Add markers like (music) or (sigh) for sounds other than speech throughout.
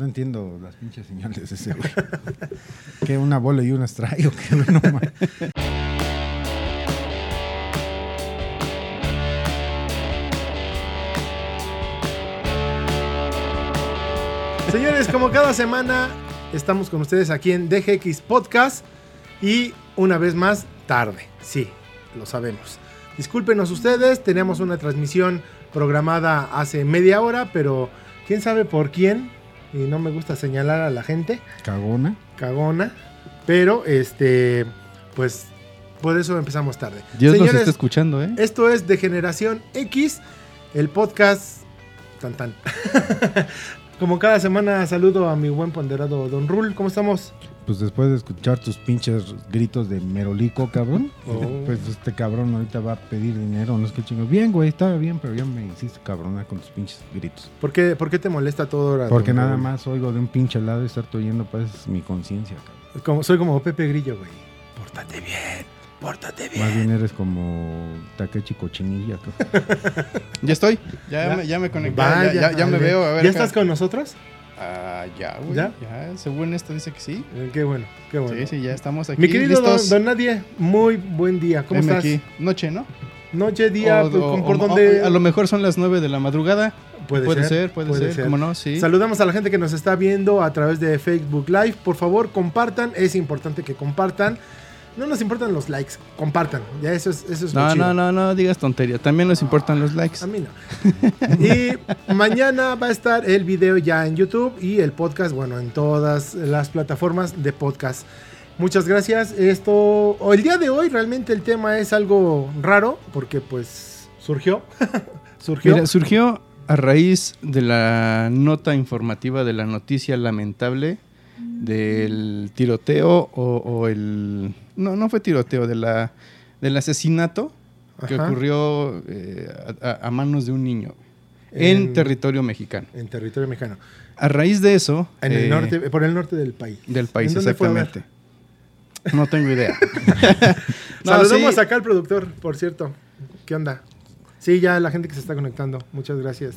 No entiendo las pinches señales de ese güey. que una bola y un strike o que no. Señores, como cada semana, estamos con ustedes aquí en DGX Podcast y una vez más, tarde. Sí, lo sabemos. Discúlpenos ustedes, teníamos una transmisión programada hace media hora, pero quién sabe por quién, y no me gusta señalar a la gente, Cagona. cagona, pero este, pues por eso empezamos tarde. Dios nos Señores, está escuchando, ¿eh? esto es de Generación X, el podcast tan tan. (laughs) Como cada semana saludo a mi buen ponderado Don Rul, ¿cómo estamos? Pues después de escuchar tus pinches gritos de merolico, cabrón. Oh. Pues este cabrón ahorita va a pedir dinero, no es que chingo. Bien, güey, está bien, pero ya me hiciste cabrona con tus pinches gritos. ¿Por qué, por qué te molesta todo ahora? Porque nada Raúl? más oigo de un pinche lado y estar oyendo pues mi conciencia, cabrón. Como, soy como Pepe Grillo, güey. Pórtate bien, pórtate bien. Más bien eres como Takechi Cochinilla, cabrón. (laughs) Ya estoy. Ya, Ya. Me, ya me conecté. Vaya, ya, ya- ya me veo. A ver, ¿Ya acá. estás con nosotros? Ah, ya, güey. ¿Ya? ¿Ya? Según esto dice que sí. Eh, qué bueno, qué bueno. Sí, sí, ya estamos aquí. Mi querido don, listos. don Nadie, muy buen día. ¿Cómo estás? aquí. Noche, ¿no? Noche, día, O- o- ¿por o- a lo mejor son las 9 de la madrugada. Puede, Puede, ser, ser, puede, ser. ¿Cómo no? Sí. Saludamos a la gente que nos está viendo a través de Facebook Live. Por favor, compartan. Es importante que compartan. No nos importan los likes, compartan. Ya eso es, eso es No, chido. no, no, no digas tontería. También nos importan los likes. A mí no. (laughs) y mañana va a estar el video ya en YouTube y el podcast, bueno, en todas las plataformas de podcast. Muchas gracias. Esto, el día de hoy realmente el tema es algo raro porque pues surgió. (laughs) surgió. Mira, surgió a raíz de la nota informativa de la noticia lamentable del tiroteo o, o el... No, no fue tiroteo, de la, del asesinato que ocurrió eh, a, manos de un niño en, En- territorio mexicano. en territorio mexicano. A raíz de eso... En el eh, norte, por el norte del país. Del país, exactamente. No tengo idea. (laughs) No, Saludamos sí. acá al productor, por cierto. ¿Qué onda? Sí, ya la gente que se está conectando. Muchas gracias.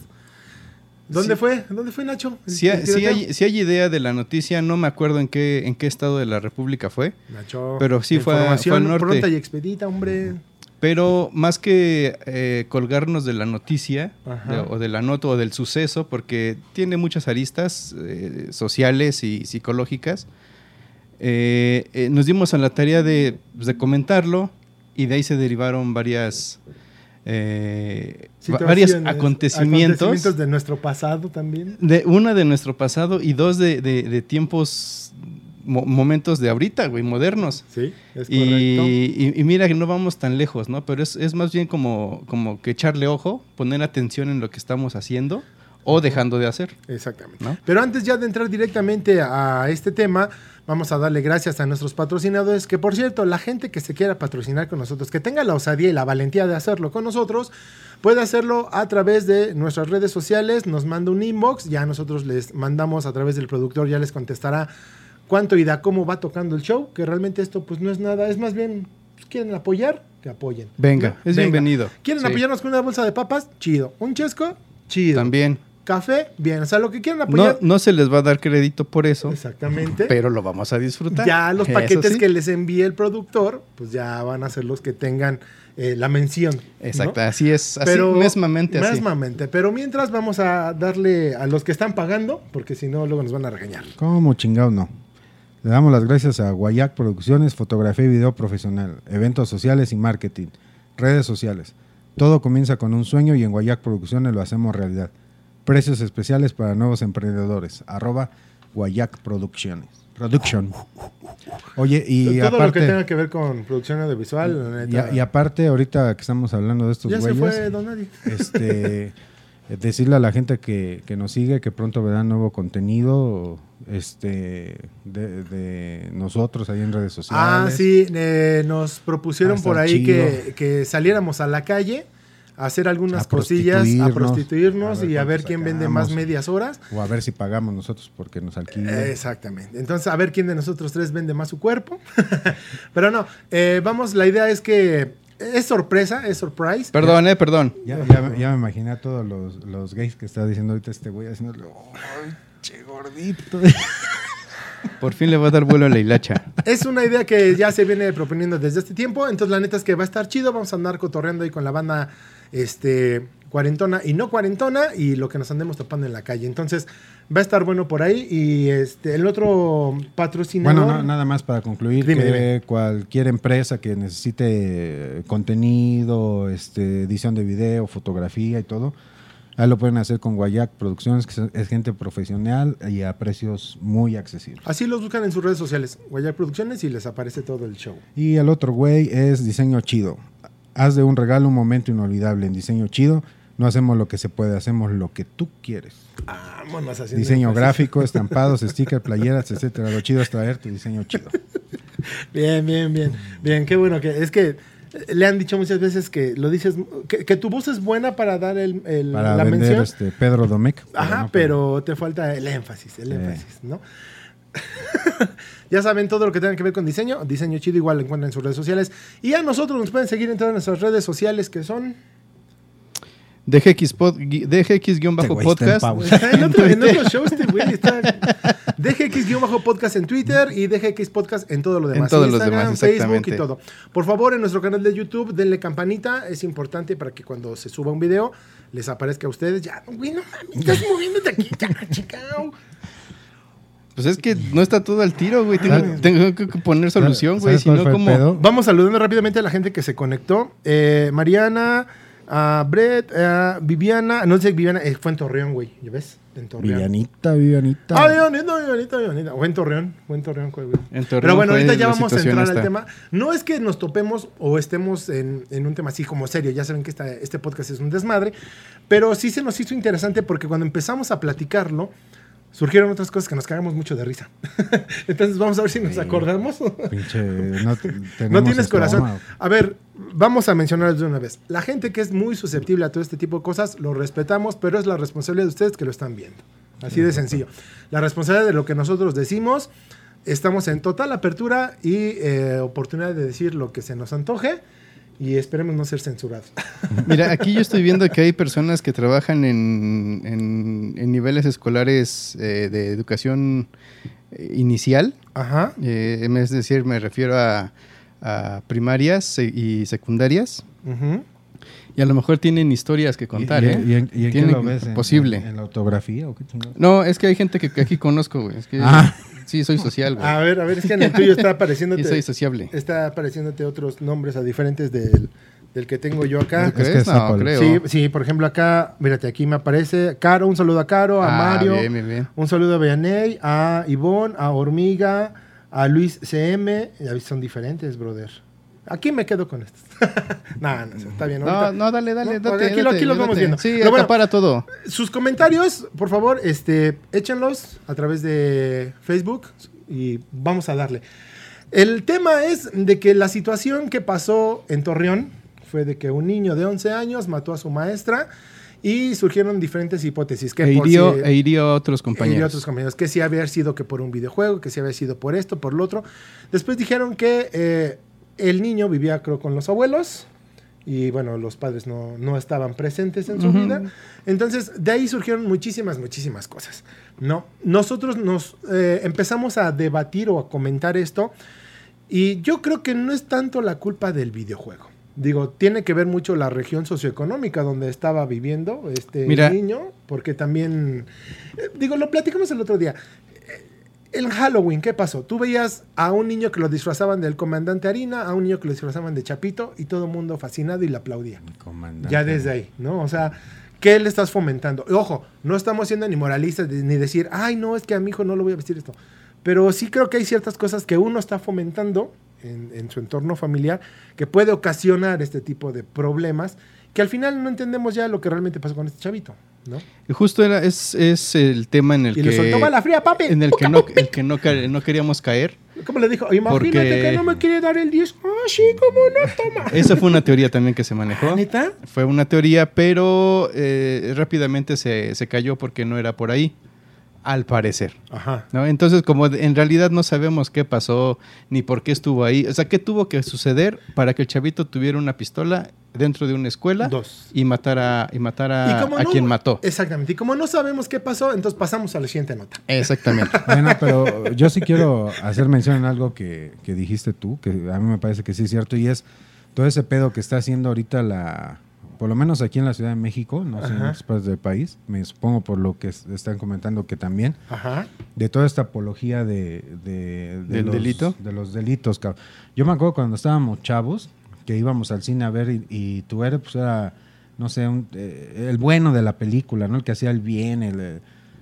¿Dónde Sí. fue? ¿Dónde fue Nacho? ¿El- Si, hay- tiroteo? hay, idea de la noticia, no me acuerdo en qué, en qué estado de la República fue. Nacho. Pero sí fue fue al norte. pronta y expedita, hombre. Pero más que eh, colgarnos de la noticia de- o de la nota o del suceso, porque tiene muchas aristas eh, sociales y psicológicas, eh, nos dimos a la tarea de, pues, de comentarlo y de ahí se derivaron varias, eh, va- varios acontecimientos. acontecimientos de nuestro pasado también. De una de nuestro pasado y dos de, de- de tiempos, mo- momentos de ahorita, güey, modernos. Sí, es Y, correcto. y- y mira que no vamos tan lejos, ¿no? Pero es, es más bien como, como que echarle ojo, poner atención en lo que estamos haciendo o dejando de hacer, Exactamente. ¿no? Pero antes ya de entrar directamente a este tema, vamos a darle gracias a nuestros patrocinadores, que por cierto, la gente que se quiera patrocinar con nosotros, que tenga la osadía y la valentía de hacerlo con nosotros, puede hacerlo a través de nuestras redes sociales, nos manda un inbox, ya nosotros les mandamos a través del productor, ya les contestará cuánto y da cómo va tocando el show, que realmente esto pues no es nada, es más bien, pues, quieren apoyar, que apoyen. Venga, ¿no? es bienvenido. ¿Quieren Sí. apoyarnos con una bolsa de papas? Chido. ¿Un chesco? Chido. También. Café, bien. O sea, lo que quieran No, apoyar. no se les va a dar crédito por eso, Exactamente. pero lo vamos a disfrutar. ya los paquetes sí. que les envíe el productor, pues ya van a ser los que tengan eh, la mención. ¿no? Exacto, así es, así Pero mesmamente así. mesmamente. Pero mientras vamos a darle a los que están pagando, porque si no, luego nos van a regañar. ¿Cómo chingado no? Le damos las gracias a Guayac Producciones, fotografía y video profesional, eventos sociales y marketing, redes sociales. Todo comienza con un sueño y en Guayac Producciones lo hacemos realidad. Precios especiales para nuevos emprendedores. Arroba Guayac Producciones. Production. Oye, y Todo lo que aparte, tenga que ver con producción audiovisual, la y, neta. a- y aparte, ahorita que estamos hablando de estos ya se fue Don Nadie. este, eh, decirle a la gente que, que nos sigue que pronto verán nuevo contenido este, de, de nosotros ahí en redes sociales. Ah, sí, eh, nos propusieron Va a por ahí que saliéramos a la calle a hacer algunas A cosillas, a prostituirnos, a y a ver quién vende más medias horas. O a ver si pagamos nosotros porque nos alquilan. Exactamente. Entonces, a ver quién de nosotros tres vende más su cuerpo. (laughs) Pero no, eh, vamos, la idea es que es sorpresa, es surprise. Perdón, eh, perdón. Ya, ya, me- ya me imaginé a todos los, los gays que está diciendo ahorita este güey haciéndole. "Ay, Che, gordito. (laughs) Por fin le va a dar vuelo a la hilacha. Es una idea que ya se viene proponiendo desde este tiempo. Entonces, la neta es que va a estar chido. Vamos a andar cotorreando ahí con la banda este, cuarentona y no cuarentona y lo que nos andemos topando en la calle. Entonces, va a estar bueno por ahí. Y este, el otro patrocinador. Bueno, no, nada más para concluir Dime, que dime. cualquier empresa que necesite contenido, este, edición de video, fotografía y todo, ahí lo pueden hacer con Guayac Producciones, que es gente profesional y a precios muy accesibles. Así los buscan en sus redes sociales, Guayar Producciones, y les aparece todo el show. Y el otro güey es diseño chido. Haz de un regalo un momento inolvidable en diseño chido. No hacemos lo que se puede, hacemos lo que tú quieres. Vámonos haciendo Diseño gráfico, estampados, (laughs) stickers, playeras, etcétera. Lo chido es traer tu diseño chido. Bien, bien, bien. Bien, qué bueno que es que le han dicho muchas veces que lo dices, que, que tu voz es buena para dar el, el- Para la vender mención. este Pedro Domecq. Ajá, no, pero te falta el énfasis, el énfasis, ¿no? (laughs) ya saben todo lo que tenga que ver con diseño. Diseño chido igual lo encuentran en sus redes sociales. Y a nosotros nos pueden seguir en todas nuestras redes sociales que son... DGX-podcast. Está en, otro, en otro (laughs) show este güey. Está DGX-podcast en Twitter y DGX Podcast en todo lo demás. En todos los Instagram, demás, Facebook y todo. Por favor, en nuestro canal de YouTube, denle campanita. Es importante para que cuando se suba un video les aparezca a ustedes. Ya, güey, no mames, estás moviéndote aquí, ya, chica. Pues es que no está todo al tiro, güey. Tengo, que poner solución, güey. ¿Sabes Si no, pedo? Vamos saludando rápidamente a la gente que se conectó. Eh, Mariana, a Brett, a Viviana. No sé, Viviana eh, fue en Torreón, güey. ¿Ya ves? En Torreón. Vivianita, Vivianita. Ah, Vivianita, Vivianita, Vivianita. O en Torreón. O en Torreón, güey. En Torreón Pero bueno, ahorita ya vamos a entrar al tema. No es que nos topemos o estemos en, en un tema así como serio. Ya saben que esta- este podcast es un desmadre. Pero sí se nos hizo interesante porque cuando empezamos a platicarlo, surgieron otras cosas que nos cagamos mucho de risa. (laughs) Entonces vamos a ver si nos acordamos. Pinche, (laughs) no, tienes corazón. estómago. A ver, vamos a mencionar de una vez. La gente que es muy susceptible a todo este tipo de cosas, lo respetamos, pero es la responsabilidad de ustedes que lo están viendo. Así de sencillo. La responsabilidad de lo que nosotros decimos, estamos en total apertura y eh, oportunidad de decir lo que se nos antoje y esperemos no ser censurados. (laughs) Mira, aquí yo estoy viendo que hay personas que trabajan en, en- en niveles escolares eh, de educación eh, inicial. Ajá. Eh, es decir, me refiero a, a primarias y secundarias. Ujú. Y a lo mejor tienen historias que contar, ¿Y, ¿eh? y- y en, y en qué lo ves? ¿En- posible. ¿En, en la autografía o qué chingados? No, es que hay gente que, que aquí conozco, güey. Es que Ah. sí, soy social, güey. A ver, a ver, es que en el tuyo está y apareciéndote, soy sociable. está apareciéndote otros nombres a diferentes del, del que tengo yo acá. ¿Tú crees? que es no, creo. Sí, sí, por ejemplo, acá, mírate, aquí me aparece Caro, un saludo a Caro, a Ah, Mario, bien, bien, bien. un saludo a Beaney, a Ivonne, a Hormiga, a Luis CM, ya ves, son diferentes, brother. Aquí me quedo con estos. (laughs) no, no, está bien. No, ahorita- no, dale, dale, No, date, aquí lo- date, aquí los vamos viendo. Sí, Pero bueno, acapara todo. Sus comentarios, por favor, este, échenlos a través de Facebook y vamos a darle. El tema es de que la situación que pasó en Torreón fue de que un niño de 11 años mató a su maestra y surgieron diferentes hipótesis. Que E hirió, e hirió a otros compañeros. otros compañeros, que si había sido que por un videojuego, que si había sido por esto, por lo otro. Después dijeron que eh, el niño vivía, creo, con los abuelos. Y bueno, los padres no, no estaban presentes en su vida. Entonces, de ahí surgieron muchísimas, muchísimas cosas. ¿no? Nosotros nos eh, empezamos a debatir o a comentar esto. Y yo creo que no es tanto la culpa del videojuego. Digo, tiene que ver mucho la región socioeconómica donde estaba viviendo este Mira. niño, porque también, eh, digo, lo platicamos el otro día. En Halloween, ¿qué pasó? Tú veías a un niño que lo disfrazaban del comandante Harina, a un niño que lo disfrazaban de Chapito y todo el mundo fascinado y le aplaudía. Comandante. Ya desde ahí, ¿no? O sea, ¿qué le estás fomentando? Y Ojo, no estamos siendo ni moralistas de- ni decir, ay, no, es que a mi hijo no lo voy a vestir esto. Pero sí creo que hay ciertas cosas que uno está fomentando en, en su entorno familiar que puede ocasionar este tipo de problemas que al final no entendemos ya lo que realmente pasó con este chavito, ¿no? Justo era, es, es el tema en el Y que. soltó bala fría, papi. En el que no, el que no, queríamos caer. ¿Cómo le dijo? Imagínate Porque- que no me quiere dar el 10. Ah, sí, cómo no, toma. (laughs) Esa fue una teoría también que se manejó. ¿Neta? Fue una teoría, pero eh, rápidamente se, se cayó porque no era por ahí. Al parecer. Ajá. ¿no? Entonces, como en realidad no sabemos qué pasó ni por qué estuvo ahí, o sea, qué tuvo que suceder para que el chavito tuviera una pistola dentro de una escuela Dos. y matara, y matara como a no- quien mató. Exactamente. Y como no sabemos qué pasó, entonces pasamos a la siguiente nota. Exactamente. (laughs) Bueno, pero yo sí quiero hacer mención en algo que, que dijiste tú, que a mí me parece que sí es cierto, y es todo ese pedo que está haciendo ahorita la, por lo menos aquí en la Ciudad de México, no sé en otras partes del país, me supongo por lo que es- están comentando que también, Ajá. de toda esta apología de, de- de ¿Del los, delito? De los delitos, cabrón. Yo me acuerdo cuando estábamos chavos, que íbamos al cine a ver y, y tú eres, pues era, no sé, un- eh, el bueno de la película, ¿no? El que hacía el bien, el, eh,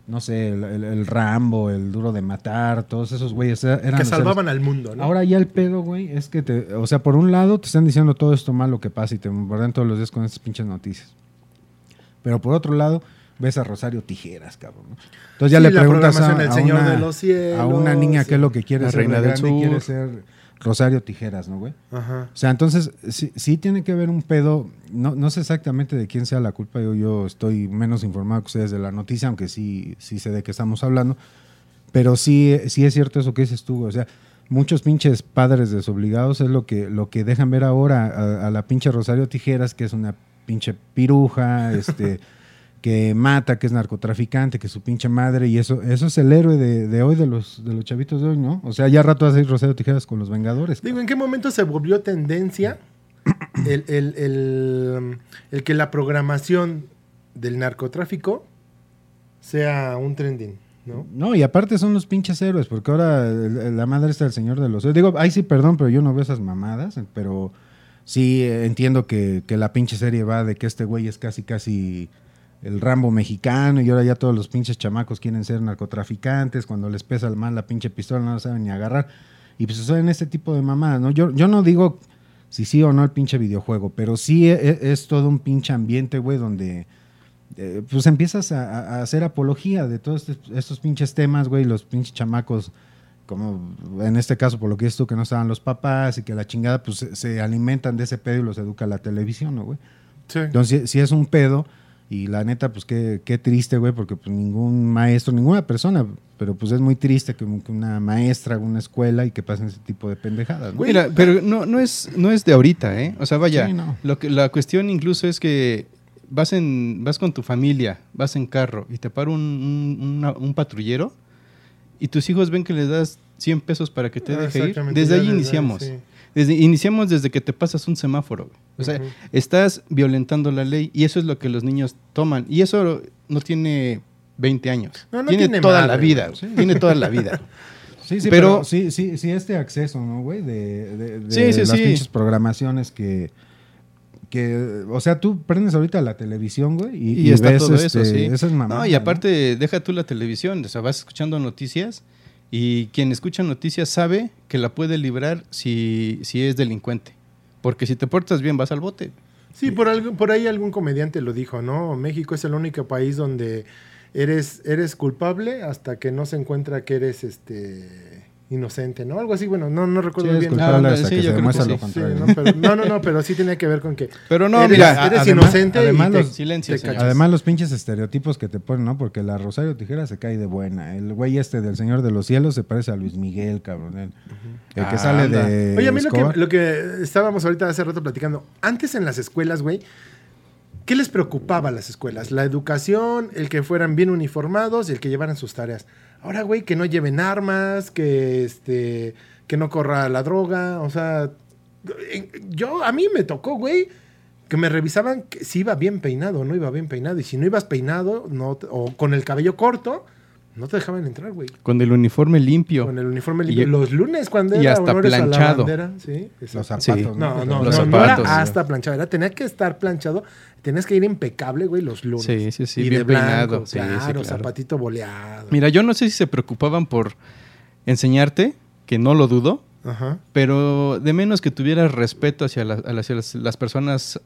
no sé, el, el- el Rambo, el duro de matar, todos esos güeyes era- eran que salvaban al mundo, ¿no? Ahora ya el pedo, güey, es que te, o sea, por un lado te están diciendo todo esto malo que pasa y te bombardean todos los días con estas pinches noticias. Pero por otro lado, ves a Rosario Tijeras, cabrón. ¿no? Entonces ya Sí, le preguntas a, una, a niña qué es lo que quiere La ser Reina de del grande, quiere Sur. ser Rosario Tijeras, ¿no, güey? Ajá. O sea, entonces sí, sí tiene que haber un pedo, no, no sé exactamente de quién sea la culpa, yo, yo estoy menos informado que ustedes de la noticia, aunque sí, sí sé de qué estamos hablando, pero sí, sí es cierto eso que dices tú, o sea, muchos pinches padres desobligados es lo que, lo que dejan ver ahora a, a la pinche Rosario Tijeras, que es una pinche piruja, este... (laughs) que mata, que es narcotraficante, que es su pinche madre, y eso, eso es el héroe de, de hoy, de los, de los chavitos de hoy, ¿no? O sea, ya rato hace Rosario Tijeras con los Vengadores. Digo, ¿en qué momento se volvió tendencia el, el- el- el que la programación del narcotráfico sea un trending, ¿no? No, y aparte son los pinches héroes, porque ahora la madre está el señor de los... Digo, ay sí, perdón, pero yo no veo esas mamadas, pero sí eh, entiendo que, que la pinche serie va de que este güey es casi, casi el Rambo mexicano y ahora ya todos los pinches chamacos quieren ser narcotraficantes, cuando les pesa mal la pinche pistola no la saben ni agarrar. Y pues son este tipo de mamadas, ¿no? Yo, yo no digo si sí o no el pinche videojuego, pero sí e- e- es, todo un pinche ambiente, güey, donde eh, pues empiezas a, hacer apología de todos estos, estos pinches temas, güey, los pinches chamacos, como en este caso, por lo que es tú, que no estaban los papás y que la chingada, pues se, se alimentan de ese pedo y los educa la televisión, ¿no, güey? Sí. Entonces, si es un pedo, y la neta, pues qué, qué triste, güey, porque pues ningún maestro, ninguna persona, pero pues es muy triste que, que una maestra, una escuela y que pasen ese tipo de pendejadas, ¿no? Mira, pero no, no, es, no es de ahorita, ¿eh? O sea, vaya, Sí, no. lo que, la cuestión incluso es que vas, en, vas con tu familia, vas en carro y te para un, un- una- un patrullero y tus hijos ven que les das 100 pesos para que te Ah, deje ir. ahí desde ahí, iniciamos. sí. Desde, iniciamos desde que te pasas un semáforo. güey. O sea, estás violentando la ley y eso es lo que los niños toman. Y eso no tiene 20 años. No, no tiene, tiene toda madre, la vida. Tiene toda la vida. (laughs) Sí, sí, Pero- pero, sí, sí, sí, este acceso, ¿no, güey? De, de- de Sí, sí, las sí. pinches programaciones que, que, o sea, tú prendes ahorita la televisión, güey, y, Y, y está ves todo este, eso, sí. esas mamadas, no, y aparte, deja tú la televisión, o sea, vas escuchando noticias y quien escucha noticias sabe que la puede librar si, si es delincuente. Porque si te portas bien, vas al bote. Sí, por, algo, por ahí algún comediante lo dijo, ¿no? México es el único país donde eres, eres culpable hasta que no se encuentra que eres este inocente, ¿no? Algo así, bueno, no, no recuerdo es bien. Ah, hasta sí, que yo se creo demuestra que lo sí. Sí, contrario. no, ¿no? pero- no, no, no, pero sí tenía que ver con que (laughs) Pero no, eres, mira, eres además- inocente además y te, los- Silencio, te. Además, los pinches estereotipos que te ponen, ¿no? Porque la Rosario Tijera se cae de buena. El güey este del Señor de los Cielos se parece a Luis Miguel, cabrón. El, el que Ah, sale anda. de. Oye, a mí lo que, lo que estábamos ahorita hace rato platicando, antes en las escuelas, güey, ¿qué les preocupaba a las escuelas? La educación, el que fueran bien uniformados y el que llevaran sus tareas. Ahora, güey, que no lleven armas, que este que no corra la droga, o sea, yo a mí me tocó, güey, que me revisaban que si iba bien peinado o no iba bien peinado y si no ibas peinado no o con el cabello corto, no te dejaban entrar, güey. Con el uniforme limpio. Con el uniforme Y- limpio. Los lunes cuando y era hasta honores a la planchado. bandera, sí, Los zapatos, Sí. ¿no? No, no, Los no, no zapatos, era hasta planchado, era tenía que estar planchado, tenías que ir impecable, güey, los lunes. Sí, sí, sí, y bien de blanco, peinado, sí, sí, claro, zapatito boleado. Mira, yo no sé si se preocupaban por enseñarte, que no lo dudo, Ajá. pero de menos que tuvieras respeto hacia, la- las, hacia las- las personas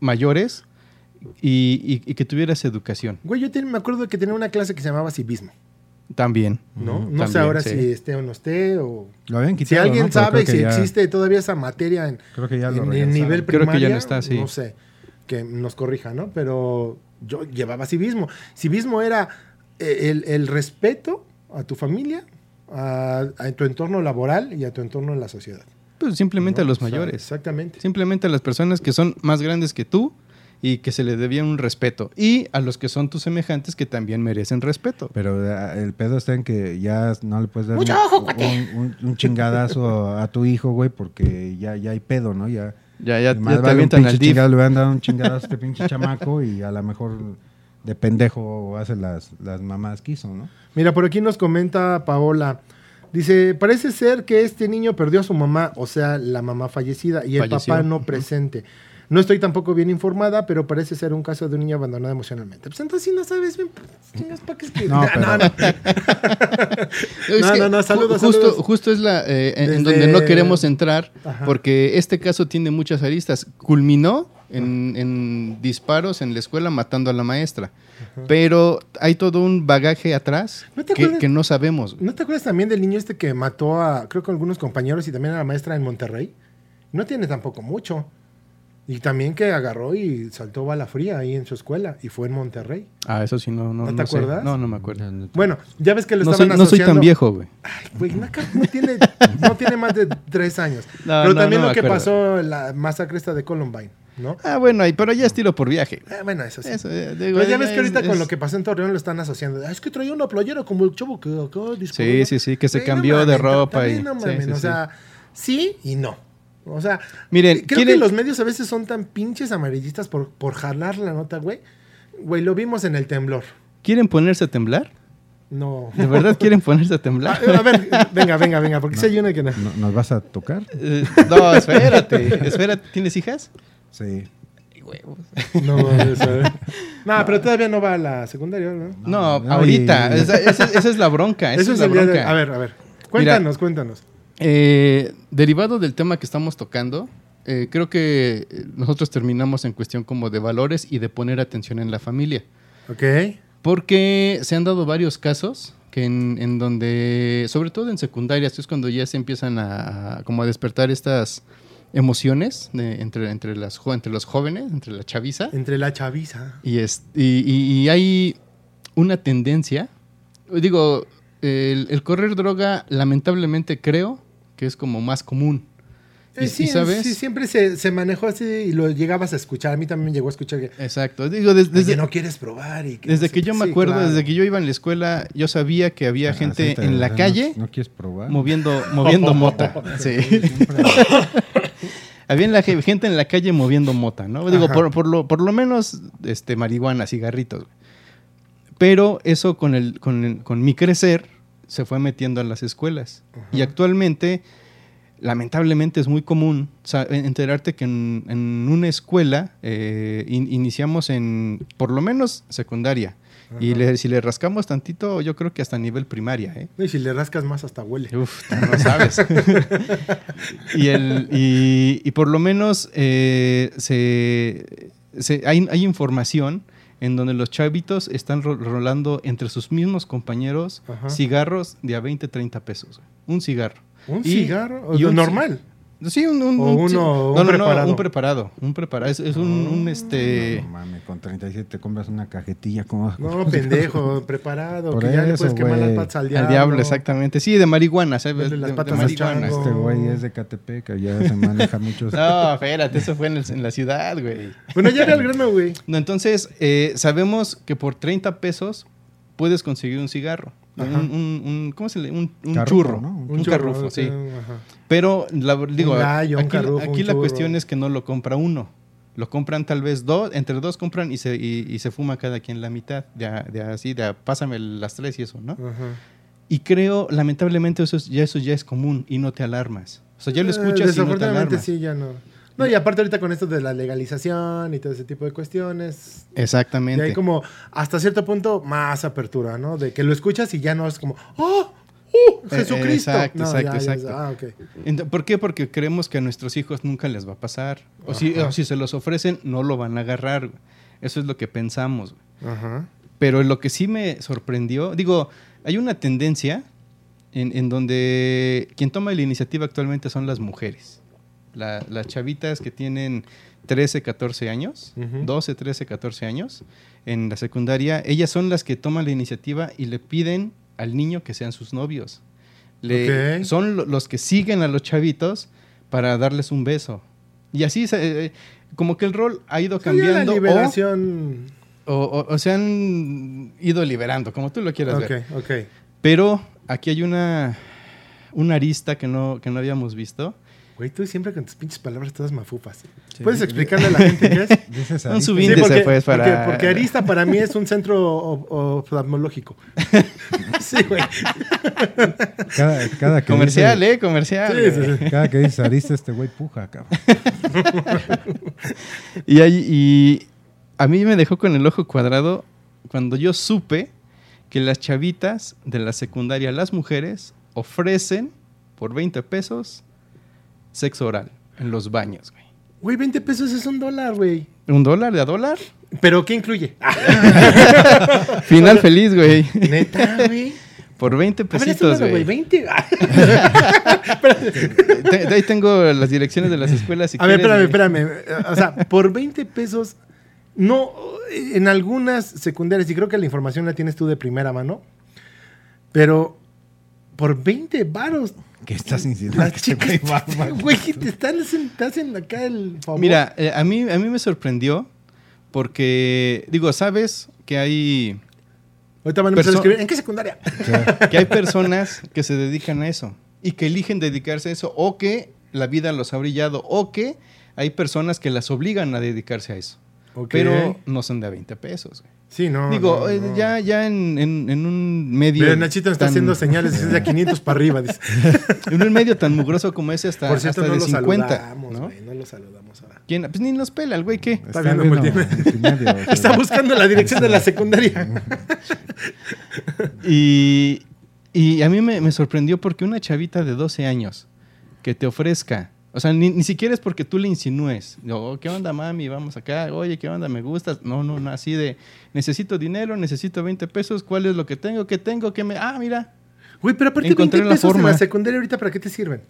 mayores y, y- y que tuvieras educación Güey, yo ten- me acuerdo que tenía una clase que se llamaba civismo, también. ¿no? No sé ahora sí. si esté o no esté, o... Lo habían Si alguien sabe si ya- existe todavía esa materia en, Creo que ya lo en, en regresaron. nivel Creo que ya no está, sí. no sé, que nos corrija, ¿no? Pero yo llevaba civismo. Civismo era eh, el, el respeto a tu familia, a, a tu entorno laboral y a tu entorno en la sociedad. Pues simplemente ¿no? a los O sea, mayores. exactamente. Simplemente a las personas que son más grandes que tú y que se le debían un respeto. Y a los que son tus semejantes que también merecen respeto. Pero eh, el pedo está en que ya no le puedes dar Mucho un, ojo, cuate. un- un- un chingadazo a tu hijo, güey, porque ya, ya hay pedo, ¿no? Ya, Ya, ya, más ya te vale avientan pinche al DIF. chingado, le van a dar un chingadazo a este pinche (laughs) chamaco y a lo mejor de pendejo hace las, las mamás que hizo, ¿no? Mira, por aquí nos comenta Paola. Dice, parece ser que este niño perdió a su mamá, o sea, la mamá fallecida, y el Falleció. papá no presente. No estoy tampoco bien informada, pero parece ser un caso de un niño abandonado emocionalmente. Pues entonces si no sabes bien, pues, chingas, ¿para qué escribes? No, (laughs) No, pero- no, (laughs) no. Es No, que no, no, saludos, ju- justo, saludos. Justo es la eh, en- Desde- donde no queremos entrar, Ajá. porque este caso tiene muchas aristas. Culminó en, en disparos en la escuela matando a la maestra, pero hay todo un bagaje atrás ¿No te que, acuerdas? que no sabemos. ¿No te acuerdas también del niño este que mató a, creo que algunos compañeros y también a la maestra en Monterrey? No tiene tampoco mucho. Y también que agarró y saltó bala fría ahí en su escuela y fue en Monterrey. Ah, eso sí, no, no, ¿No te sé. acuerdas? No, no me acuerdo. Bueno, ya ves que lo No soy, estaban no soy tan asociando- viejo, güey. Ay, güey, no, no tiene, (laughs) no tiene más de tres años. No, pero no, también no lo que acuerdo. pasó, la masacre esta de Columbine, ¿no? Ah, bueno, ahí, pero ya es tiro por viaje. Eh, bueno, eso sí. Eso, eh, digo, pero ya ves que ahorita es- con es- lo que pasó en Torreón lo están asociando. Ah, es que traía una playera como el chavo que acá Sí, ¿no? sí, sí, que se cambió de ropa también y- no sí, mames, sí, o sí. sea, sí y no. O sea, Miren, creo que ¿quieren- los medios a veces son tan pinches amarillistas por, por jalar la nota, güey. Güey, lo vimos en el temblor. ¿Quieren ponerse a temblar? No. ¿De verdad quieren ponerse a temblar? (laughs) a ver, venga, venga, venga, porque si hay una que no. ¿No- ¿Nos vas a tocar? Eh, no, espérate. Espérate, ¿tienes hijas? Sí. No, mames, a ver. no, pero todavía no va a la secundaria, ¿no? No, no, ahorita. y- Esa, esa- esa es la bronca. Esa Eso es es la día de... bronca. A ver, a ver. Cuéntanos, cuéntanos. Eh, derivado del tema que estamos tocando, eh, creo que eh, nosotros terminamos en cuestión como de valores y de poner atención en la familia. Ok. Porque se han dado varios casos que en, en donde, sobre todo en secundarias, es cuando ya se empiezan a, como a despertar estas emociones de- entre, entre, las, entre los jóvenes, entre la chaviza. Entre la chaviza. Y, es, y, y- y hay una tendencia, digo, el, el correr droga lamentablemente creo que es como más común. Eh, Y- sí, sabes- sí, siempre se, se manejó así y lo llegabas a escuchar. A mí también me llegó a escuchar que Exacto, digo, des- desde desde, no quieres probar. Y desde no que yo qué". me Sí, acuerdo, claro. desde que yo iba en la escuela, yo sabía que había gente Así te- en la ¿no- calle ¿No, quieres probar? moviendo, moviendo (laughs) mota. Sí. (laughs) Había en la ge- gente en la calle moviendo mota, ¿no? Digo, por, por lo, por lo menos este, marihuana, cigarritos. güey. Pero eso con, el, con, el- con mi crecer se fue metiendo a las escuelas. Y actualmente, lamentablemente, es muy común enterarte que en, en una escuela eh, in- iniciamos en, por lo menos, secundaria. Y le- si le rascamos tantito, yo creo que hasta nivel primaria, ¿eh? Y si le rascas más, hasta huele. Uf, no sabes. (laughs) y, el, y, y por lo menos eh, se, se- hay, hay información en donde los chavitos están ro- rolando entre sus mismos compañeros Ajá. cigarros de a 20, 30 pesos. Un cigarro. ¿Un Y- cigarro? ¿O y un normal? Sí, un, un- O un- uno- sí. un no, no, no, preparado. un preparado. Un preparado. Es, es un, un, este... No mames, con 37 te compras una cajetilla como... No, pendejo, (laughs) preparado. Por que ya le eso, puedes quemar las patas al Al diablo. diablo, exactamente. Sí, de marihuana, ¿sabes? Las De- de patas al marihuana. Este güey es de Catepec, ya se maneja (laughs) mucho. No, espérate, eso fue en, el- en la ciudad, güey. Bueno, ya ve al grano, güey. No, entonces, eh, sabemos que por 30 pesos puedes conseguir un cigarro. Un, un- un- ¿Cómo se le? Un, un Carrufo, churro. ¿no? Un, carrufo, ok, sí. ajá. Pero, la- digo, gallo, aquí, carrufo, aquí la churro. cuestión es que no lo compra uno. Lo compran tal vez dos, entre dos compran y se, y, y se fuma cada quien la mitad. De, a- de así, de pásame las tres y eso, ¿no? Ajá. Y creo, lamentablemente, eso, es- ya, eso ya es común y no te alarmas. O sea, ya lo Eh, escuchas y no te alarmas. sí, ya no. No, y aparte ahorita con esto de la legalización y todo ese tipo de cuestiones, y Exactamente. hay como hasta cierto punto más apertura, ¿no? De que lo escuchas y ya no es como, ¡oh! ¡Uh! Eh, ¡Jesucristo! exacto, No, exacto, ya, ya, exacto. ah, ¿Por qué? Porque creemos que a nuestros hijos nunca les va a pasar. O si, o si se los ofrecen, no lo van a agarrar. güey. Eso es lo que pensamos. güey. Ajá. Pero lo que sí me sorprendió, digo, hay una tendencia en, en donde quien toma la iniciativa actualmente son las mujeres. La- las chavitas que tienen 13, 14 años, Ujú. 12, 13, 14 años, en la secundaria, ellas son las que toman la iniciativa y le piden al niño que sean sus novios. Le-. Son lo- los que siguen a los chavitos para darles un beso. Y así, se- eh, como que el rol ha ido Sí, cambiando la o- liberación. o, o- o se han ido liberando, como tú lo quieras Ok, ver. ok. Pero aquí hay una, una arista que no, que no habíamos visto. Güey, tú siempre con tus pinches palabras todas mafufas. Sí. ¿Puedes explicarle a la gente (laughs) qué es? Dices subí- Índice, pues, para- porque, porque Arista para mí es un centro oftalmológico. (laughs) sí, güey. Cada, cada que Comercial, dice- ¿eh? Comercial. Sí, sí, sí. Cada que dices arista, este güey puja, cabrón. (laughs) Y, ahí- y a mí me dejó con el ojo cuadrado cuando yo supe que las chavitas de la secundaria, las mujeres, ofrecen por 20 pesos sexo oral en los baños, güey. Güey, 20 pesos es un dólar, güey. ¿Un dólar de a dólar? ¿Pero qué incluye? (laughs) Ah, Final feliz, güey. neta, güey. Por 20 A ver, pesitos, güey, güey. 20. Ah. (laughs) Te- de ahí tengo las direcciones de las escuelas. si a ver, espérame, güey. espérame. O sea, por 20 pesos, no, en algunas secundarias, y creo que la información la tienes tú de primera mano, pero por 20 varos, ¿Qué estás insinuando? las este güey chicas, va- (laughs) va- güey, te están, te hacen acá el favor. Mira, eh, a, mí, a mí me sorprendió porque, digo, sabes que hay, Ahorita van a empezar a perso- escribir, ¿en qué secundaria? que hay (laughs) personas que se dedican a eso y que eligen dedicarse a eso o que la vida los ha brillado o que hay personas que las obligan a dedicarse a eso. Pero no son de a 20 pesos. güey. Sí, no. Digo, no, eh, no. ya, ya en, en- en un medio. Mira, Nachito está tan- haciendo señales dice, de 500 para arriba. Dice. (laughs) En un medio tan mugroso como ese, hasta, Por cierto, hasta no de lo 50. saludamos, ¿no? No lo saludamos ahora. ¿Quién? Pues ni nos pela el güey, ¿qué? Está viendo multimedia. (laughs) Está buscando la dirección de la secundaria. (laughs) Y, y a mí me, me sorprendió porque una chavita de 12 años que te ofrezca, o sea, ni, ni siquiera es porque tú le insinúes, oh, ¿qué onda, mami? Vamos acá, oye, ¿qué onda? ¿Me gustas? No, no, no, así de, necesito dinero, necesito 20 pesos, ¿cuál es lo que tengo? ¿Qué tengo? ¿Qué me...? Ah, mira, Güey, pero aparte Encontré 20 la pesos en forma. la secundaria ahorita, ¿para qué te sirven?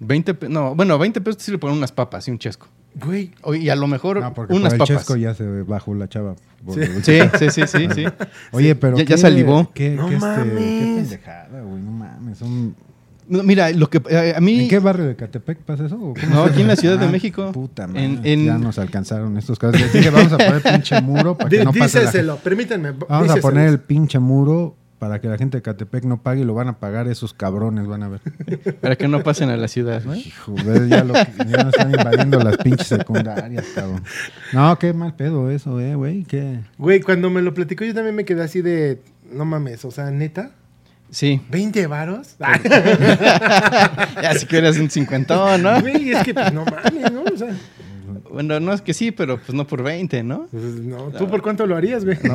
20 pe- no, bueno, 20 pesos te sirve por unas papas y un chesco. Güey, O- Y a lo mejor No, porque unas por el papas. chesco ya se bajó la chava. Sí. Sí, sí, sí, sí, (laughs) sí. Oye, pero. Ya- ya salivó. Qué, No qué este, mames. qué pendejada, güey. No mames. son- No, mira, lo que eh, a mí... ¿En qué barrio de Catepec pasa eso? No, aquí en la? Ciudad de Ah, México. Puta madre. en- Ya nos alcanzaron estos casos. Les dije, vamos a poner pinche muro para que di- no pase la díceselo, permítanme. Vamos a poner el pinche muro para que la gente de Catepec no pague y lo van a pagar esos cabrones, van a ver. Para que no pasen a la ciudad, ¿no? Hijo, ves, ya, lo, ya nos están invadiendo las pinches secundarias, cabrón. No, qué mal pedo eso, eh, güey. Qué... Güey, cuando me lo platicó yo también me quedé así de... No mames, o sea, neta, Sí. ¿20 varos? (laughs) Ya si quieres un cincuentón, ¿no? Güey, es que pues, no mames, ¿no? O sea, Bueno, no es que sí, pero pues no por 20, ¿no? pues, no, ¿tú por cuánto lo harías, güey? (laughs)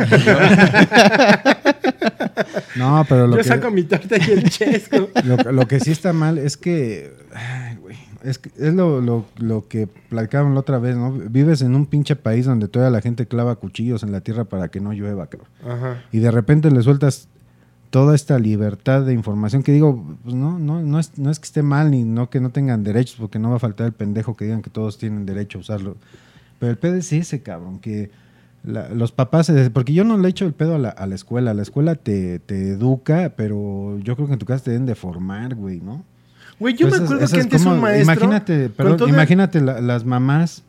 No, pero lo yo que... saco mi torta y el chesco. Lo, lo que sí está mal es que, ay, güey, es, que- es lo, lo, lo que platicábamos la otra vez, ¿no? Vives en un pinche país donde toda la gente clava cuchillos en la tierra para que no llueva, cabrón. Ajá. Y de repente le sueltas toda esta libertad de información que digo, pues no, no, no es, no es que esté mal ni no que no tengan derechos, porque no va a faltar el pendejo que digan que todos tienen derecho a usarlo. Pero el pedo es ese, cabrón, que la- los papás, porque yo no le echo el pedo a la, a la escuela, la escuela te, te educa, pero yo creo que en tu casa te deben de formar, güey, ¿no? Güey, yo Pues me esas- acuerdo que antes como- un maestro... Imagínate, perdón, imagínate la- las mamás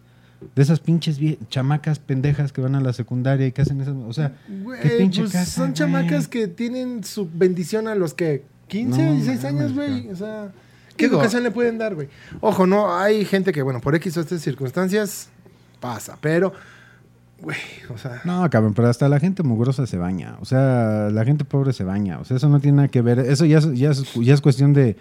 de esas pinches chamacas pendejas que van a la secundaria y que hacen esas, o sea, Güey, qué pinche pues casa, son chamacas que tienen su bendición a los que 15, No 16 mames, años, güey. O sea, ¿qué Digo- educación le pueden dar, güey? Ojo, no, hay gente que, bueno, por X o estas circunstancias pasa, pero, güey, o sea, No, cabrón, pero hasta la gente mugrosa se baña. O sea, la gente pobre se baña. O sea, eso no tiene nada que ver. Eso ya es, ya es, ya es cuestión de.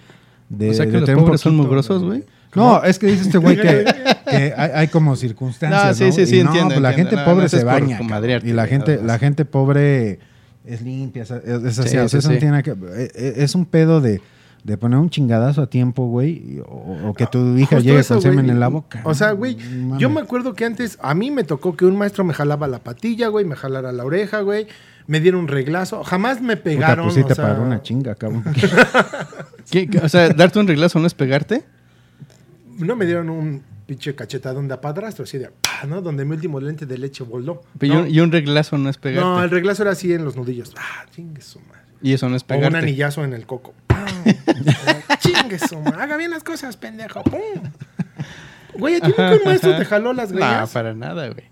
De O sea, que de los pobres son mugrosos, güey. No, es que dice este güey que, (laughs) que hay, hay como circunstancias. No, sí, ¿no? sí, sí, Y no, entiendo, pues la entiendo. gente No, no, pobre se baña. y la gente, la gente pobre es limpia, es, es así. Sí, o sea, sí, eso no sí. tiene nada que eh, eh, Es un pedo de, de poner un chingadazo a tiempo, güey. O, o que tu hija Justo llegue eso, con semen en la boca. O sea, güey, yo me acuerdo que antes a mí me tocó que un maestro me jalaba la patilla, güey, me jalara la oreja, güey, me diera un reglazo. Jamás me Puta, pegaron. pues sí o te sea, pagó una chinga, cabrón. (laughs) ¿Qué- qué- o sea, darte un reglazo no es pegarte. no me dieron un pinche cachetadón de padrastro, así de, ah, ¿no? Donde mi último lente de leche voló. Pero y ¿no? un- Y un reglazo no es pegarte. No, el reglazo era así en los nudillos. Ah, chingue su madre. Y eso no es O un pegarte. anillazo en el coco. ¡Pam! (laughs) chingue su madre. Haga bien las cosas, pendejo. ¡Pum! Güey, ¿a ti nunca un (laughs) maestro te jaló las No, greñas? para nada, güey.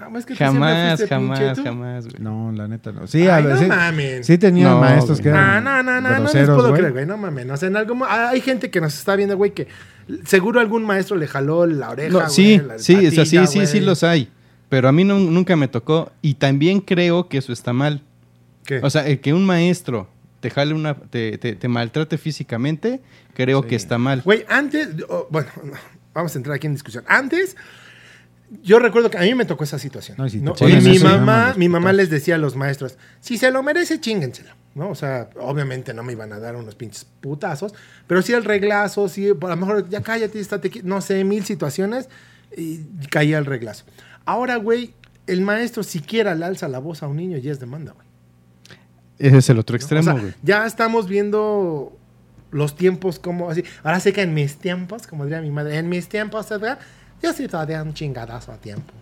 Ah, es que Jamás, jamás, jamás, güey. No, la neta no. Sí, Ay, a no mamen. Sí tenía No, maestros que güey. Eran no, no, no, no les groseros, puedo güey. creer, güey, no mames. O sea, en algún mo- ah, hay gente que nos está viendo, güey, que seguro algún maestro le jaló la oreja, No, güey, sí, la sí, o sea, sí, sí, sí los hay. Pero a mí no- nunca me tocó. Y también creo que eso está mal. ¿Qué? O sea, el que un maestro te jale una, te, te- te maltrate físicamente, creo Sí. que está mal. Güey, antes, oh, bueno, no, (laughs) vamos a entrar aquí en discusión. Antes, yo recuerdo que a mí me tocó esa situación. No, si ¿no? Y mi mamá, mi mamá les decía a los maestros, si se lo merece, chíngenselo. ¿no? O sea, obviamente no me iban a dar unos pinches putazos, pero sí el reglazo, sí, a lo mejor ya cállate, estate no sé, mil situaciones, y caía el reglazo. Ahora, güey, el maestro siquiera le alza la voz a un niño y es demanda, güey. Ese es el otro ¿no? extremo, O sea, güey. ya estamos viendo los tiempos como así. Ahora sé que en mis tiempos, como diría mi madre, en mis tiempos, Edgar, yo sí todavía un chingadazo a tiempo.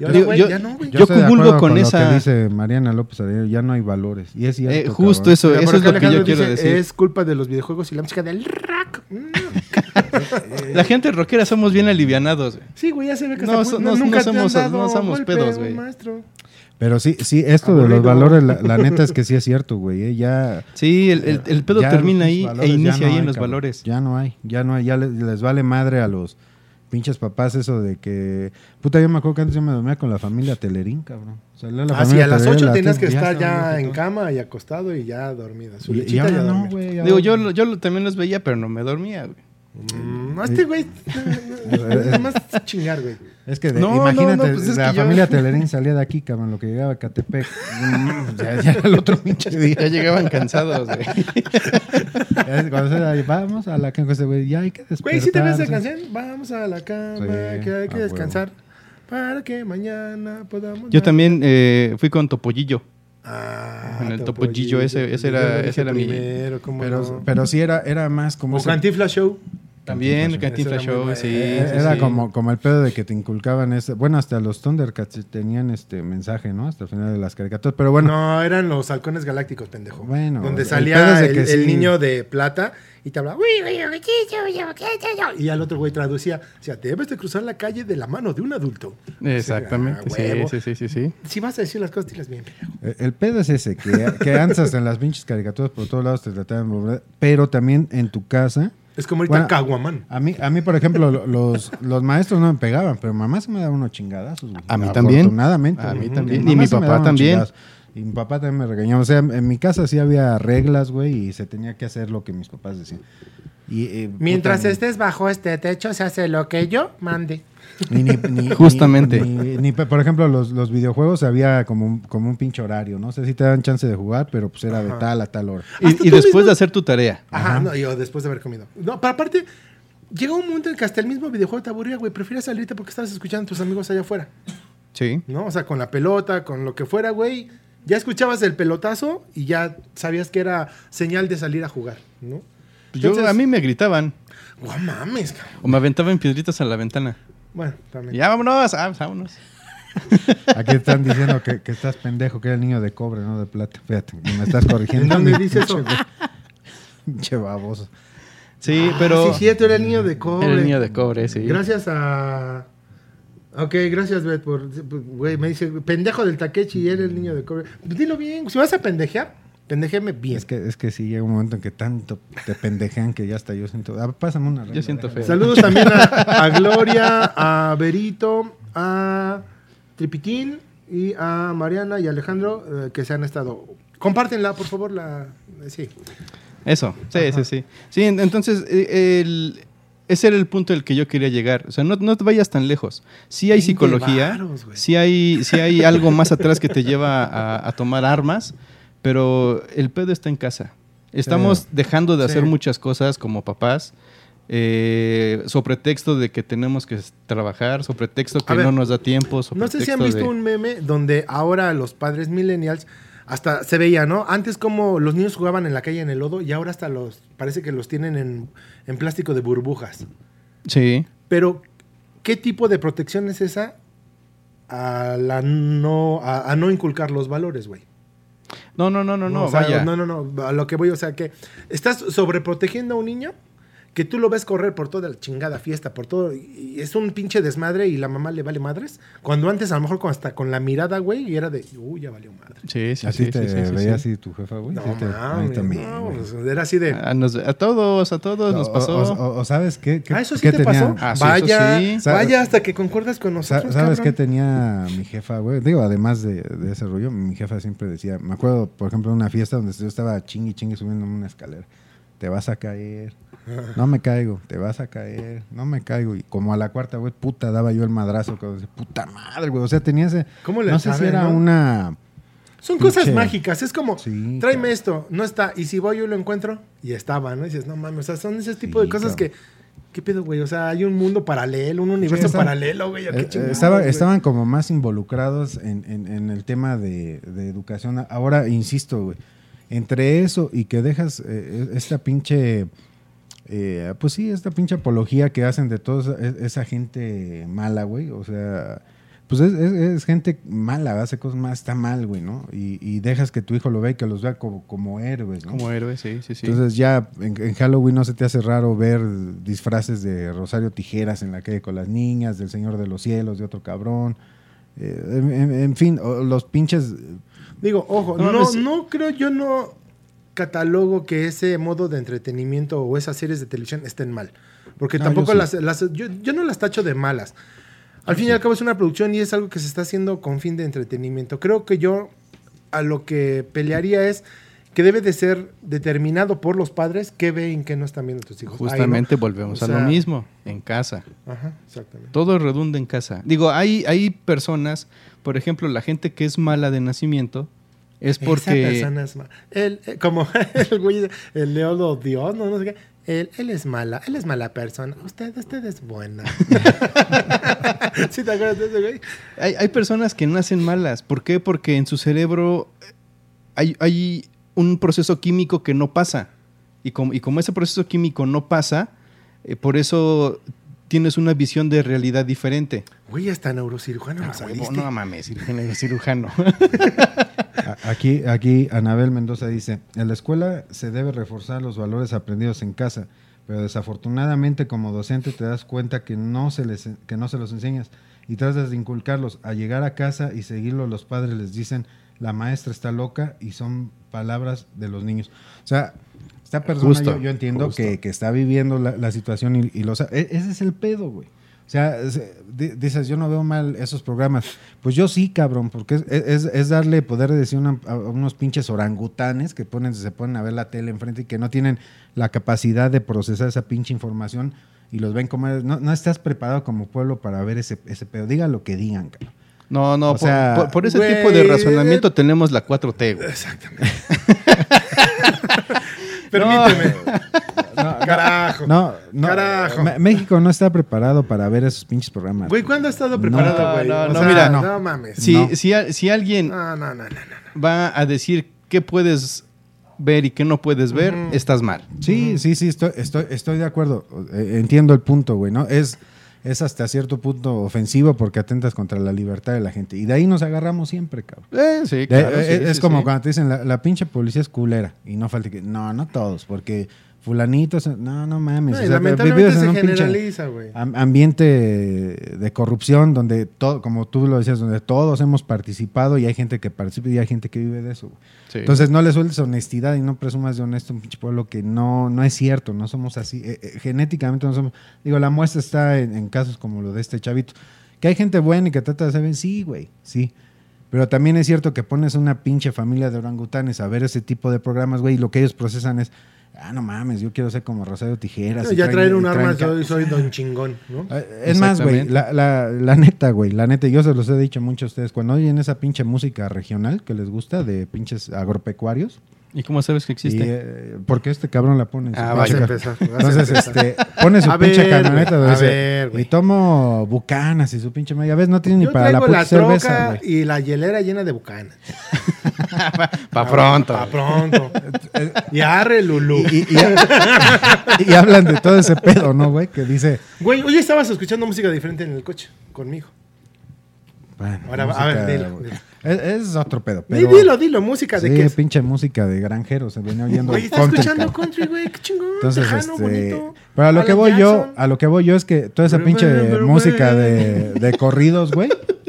Yo- yo- ya no, comulgo con lo esa- que dice Mariana López ya no hay valores. Y es cierto, Eh, justo cabrón. eso, Mira, eso es lo que yo quiero dice, decir. Es culpa de los videojuegos y la música del rock. Mm. (laughs) La gente rockera somos bien alivianados, güey. Sí, güey, ya se ve que No, hasta so- no- nunca no somos- dado no somos golpe, pedos, güey. Pero sí, sí, esto de los valores, la, la neta es que (laughs) sí es cierto, güey. eh, Ya, Sí, el, el- el pedo termina ahí e inicia no ahí hay, en los cabrón. valores. Ya no hay, ya no hay, ya les, les vale madre a los pinches papás eso de que... Puta, yo me acuerdo que antes yo me dormía con la familia Telerín, cabrón. La Ah, sí, a las Telerín, 8 la tenías que estar ya en cama y acostado y ya dormida. Su Y, y lechita ahora ya no, güey. Digo, yo, yo también los veía, pero no me dormía, güey. Mm, este güey, (laughs) nada más chingar, güey. Es que de- No, imagínate, no, pues es la que yo- familia Telerín salía de aquí, cabrón, lo que llegaba a Catepec. Mm, ya, ya era el otro pinche día. Ya llegaban cansados, güey. Cuando se da, vamos a la cama, güey, ya hay que despertar. Güey, ¿sí te ves esa canción? Vamos a la cama, Sí, que hay que a descansar para que mañana podamos... Yo también eh, fui con Topollillo. Ah, En el Topollillo, ese- ese era- ese era mi- primero, ¿cómo Pero, no? pero sí era, era más como... O ese- Cantinflas Show. También, el Cantinflas Show. Sí. Eh, era sí. como, como el pedo de que te inculcaban ese... Bueno, hasta los Thundercats tenían este mensaje, ¿no? Hasta el final de las caricaturas. Pero bueno, No, eran los halcones galácticos, pendejo. Bueno, Donde salía el, niño de plata y te hablaba. "Uy, uy, uy, chicho, uy, uy, chicho". Y al otro güey traducía. O sea, debes de cruzar la calle de la mano de un adulto. Exactamente, Ah, huevo. sí, sí, sí, sí, sí. Si vas a decir las cosas, dilas bien, pendejo. eh, el pedo es ese, que, que antes en las pinches caricaturas por todos lados te trataban de volver, pero también en tu casa... Es como ahorita Bueno, Caguamán. A mí, a mí, por ejemplo, lo- los, los maestros no me pegaban, pero mamá se me daba unos chingadazos. A mí también. Afortunadamente. A mí también. Y mi papá también. Y mi papá también me regañaba. O sea, en mi casa sí había reglas, güey, y se tenía que hacer lo que mis papás decían. Y, eh, Mientras puta, estés bajo este techo, se hace lo que yo mande. ni- ni- (laughs) ni- Justamente. Ni, ni- ni- por ejemplo, los, los videojuegos había como un, como un pinche horario, ¿no? sé si te dan chance de jugar, pero pues era de tal a tal hora. Y, después mismo- de hacer tu tarea. Ajá, Ajá. no, yo después de haber comido. No, pero aparte, llega un momento en que hasta el mismo videojuego te aburría, güey. Prefieres salirte porque estabas escuchando a tus amigos allá afuera. Sí. ¿no? O sea, con la pelota, con lo que fuera, güey. Ya escuchabas el pelotazo y ya sabías que era señal de salir a jugar, ¿no? Yo, Entonces- a mí me gritaban ¡Guau, mames, cabrón! o me aventaban piedritas a la ventana. Bueno, también. Ya, vámonos, ah, vámonos. (laughs) Aquí están diciendo que, que estás pendejo, que era el niño de cobre, no de plata. Fíjate, me estás corrigiendo. ¿En (laughs) dónde dice eso? Pinche baboso. Sí, Ah, pero... Sí, cierto, era el niño de cobre. Era el niño de cobre, sí. Gracias a... Ok, gracias, Bet, por... Güey, me dice, pendejo del Takechi y era el niño de cobre. Pues dilo bien. Si vas a pendejear, pendejeme bien. Es que, es que sí llega un momento en que tanto te pendejean que ya hasta yo siento. Ah, pásame una regla, Yo siento feo. Saludos también a, (laughs) a Gloria, a Berito, a Tripitín y a Mariana y Alejandro eh, que se han estado. Compártenla, por favor, la. eh, Sí. Eso, sí, Ajá. sí, sí. Sí, en- entonces, eh, el- ese era el punto al que yo quería llegar. O sea, no, no te vayas tan lejos. Sí hay 20 psicología, varos, güey. sí hay, sí hay algo más atrás que te lleva a, a tomar armas, pero el pedo está en casa. Estamos Sí. dejando de hacer Sí. muchas cosas como papás. Eh, sobre texto de que tenemos que trabajar, sobre texto que ver, no nos da tiempo. No sé si han visto de- un meme donde ahora los padres millennials hasta se veía, ¿no? Antes como los niños jugaban en la calle en el lodo y ahora hasta los parece que los tienen en, en plástico de burbujas. Sí. Pero, ¿qué tipo de protección es esa a, la no, a, a no inculcar los valores, güey? No, no, no, no, no, o sea, vaya. no, no, no, a lo que voy, o sea, que estás sobreprotegiendo a un niño que tú lo ves correr por toda la chingada fiesta, por todo, y es un pinche desmadre y la mamá le vale madres, cuando antes a lo mejor con- hasta con la mirada, güey, y era de, uy, ya valió madre. Sí, sí, ¿Así sí, te sí, veía sí. así tu jefa, güey? No, Sí te- a mí mames, también, no, güey. pues, era así de... A, nos- a todos, a todos nos pasó. O, o- o sabes qué, qué, ah, eso sí qué te pasó. Ah, vaya, eso sí. vaya hasta que concuerdas con Sa- nosotros. ¿Sabes qué tenía mi jefa, güey? Digo, además de, de ese rollo, mi jefa siempre decía, me acuerdo, por ejemplo, de una fiesta donde yo estaba chingui chingue subiendo una escalera. Te vas a caer. (laughs) No me caigo, te vas a caer. No me caigo. Y como a la cuarta, güey, puta, daba yo el madrazo. Cuando decía, puta madre, güey. O sea, tenía ese... ¿Cómo le No sé si sabe, era no? una... Son cosas mágicas, es como, Sí, tráeme esto, no está, y si voy yo lo encuentro, y estaba, ¿no? Y dices, no mames, o sea, son ese tipo Sí, de cosas que, ¿qué pedo, güey? O sea, hay un mundo paralelo, un universo estaba- paralelo, güey, ¿a qué Eh, estaba- güey? estaban como más involucrados en, en- en el tema de, de educación. Ahora, insisto, güey, entre eso y que dejas eh, esta pinche, eh, pues sí, esta pinche apología que hacen de toda esa, esa gente mala, güey, o sea, pues es, es- es gente mala, hace cosas más, está mal, güey, ¿no? Y, y dejas que tu hijo lo vea y que los vea como, como héroes, ¿no? Como héroe, sí, sí, sí. Entonces ya en, en Halloween no se te hace raro ver disfraces de Rosario Tijeras en la calle con las niñas, del Señor de los Cielos, de otro cabrón. Eh, en, en- en fin, los pinches... Digo, ojo, No no, creo, yo no catalogo que ese modo de entretenimiento o esas series de televisión estén mal. Porque No, tampoco yo las, las- yo, yo no las tacho de malas. Al fin y al cabo es una producción y es algo que se está haciendo con fin de entretenimiento. Creo que yo a lo que pelearía es que debe de ser determinado por los padres qué ven y qué no están viendo tus hijos. Justamente volvemos O a lo mismo, en casa. Ajá, exactamente. Todo redunda en casa. Digo, hay, hay personas, por ejemplo, la gente que es mala de nacimiento es Esa porque... persona es mala. Él, eh, como (laughs) el güey, el Dios, no, no sé qué. Él, él es mala, él es mala persona. Usted, usted es buena. (laughs) ¿Sí te acuerdas de ese güey? Hay, hay personas que nacen malas. ¿Por qué? Porque en su cerebro hay, hay un proceso químico que no pasa. Y como, y como ese proceso químico no pasa, eh, por eso tienes una visión de realidad diferente. Güey, hasta neurocirujano Ah, saliste. no mames, cirujano. (laughs) Aquí, aquí Anabel Mendoza dice, en la escuela se debe reforzar los valores aprendidos en casa, pero desafortunadamente como docente te das cuenta que no se, les, que no se los enseñas y tratas de inculcarlos. A llegar a casa y seguirlo, los padres les dicen, la maestra está loca y son palabras de los niños. O sea, esta persona Justo, yo, yo entiendo que, que está viviendo la, la situación y, y lo e- Ese es el pedo, güey. O sea, es- di- dices, yo no veo mal esos programas. Pues yo sí, cabrón, porque es, es- es darle poder de decir una- a unos pinches orangutanes que ponen, se ponen a ver la tele enfrente y que no tienen la capacidad de procesar esa pinche información y los ven como... No, no estás preparado como pueblo para ver ese, ese pedo. Diga lo que digan, cabrón. No, no, O por, sea, por- por ese tipo de razonamiento tenemos la 4T, güey. Exactamente. (laughs) Permíteme. (laughs) Carajo. No, no. Carajo. México no está preparado para ver esos pinches programas. Güey, ¿cuándo has estado preparado, No, güey? no, O no, sea, mira, no. no. mames. Si, No. si, si alguien No, no, no, no, no. va a decir qué puedes ver y qué no puedes ver, estás mal. Sí, sí, sí, estoy, estoy, estoy de acuerdo. Eh, Entiendo el punto, güey, ¿no? Es, es hasta cierto punto ofensivo porque atentas contra la libertad de la gente. Y de ahí nos agarramos siempre, cabrón. Eh, sí, claro, eh, sí, es sí, como cuando te dicen la, la pinche policía es culera. Y no falta que. No, no todos, porque fulanitos. No, no mames. No, o sea, lamentablemente vives en se generaliza, güey. am- ambiente de corrupción donde todo, como tú lo decías, donde todos hemos participado y hay gente que participa y hay gente que vive de eso. güey. Sí. Entonces no le sueltes honestidad y no presumas de honesto a un pinche pueblo que no, no es cierto, no somos así. Eh, eh, genéticamente no somos. Digo, la muestra está en, en casos como lo de este chavito. Que hay gente buena y que trata de hacer bien, sí, güey, sí. Pero también es cierto que pones una pinche familia de orangutanes a ver ese tipo de programas, güey, y lo que ellos procesan es, ah, no mames, yo quiero ser como Rosario Tijeras. ya traen- traer un arma, soy, soy don chingón, ¿no? eh, Es más, güey, la, la, la neta, güey, la neta, yo se los he dicho mucho a ustedes, cuando oyen esa pinche música regional que les gusta de pinches agropecuarios, ¿Y cómo sabes que Y, existe? eh, porque este cabrón la pone en su Ah, Vas a empezar. vas a Entonces, empezar. este, pone su A pinche ver, camioneta donde a ver, güey. y tomo bucanas y su pinche media vez no tiene ni para la puta la, cerveza, troca y la hielera llena de bucanas. (laughs) Pa' pronto. Pa' pronto. y arre, Lulú. Y, y- y- y hablan de todo ese pedo, ¿no, güey? Que dice, Güey, hoy estabas escuchando música diferente en el coche conmigo. bueno, Ahora, música, a ver, dilo. Es, es otro pedo, pero... dilo, dilo, música de sí, qué es. pinche música de granjero, se venía oyendo Güey, está country, escuchando cabrón. country, güey, qué chingón. Entonces, tejano, este, bonito. pero a lo que voy yo, a lo que voy yo es que toda esa Pero, pinche pero, música pero. de, de corridos, güey, (laughs)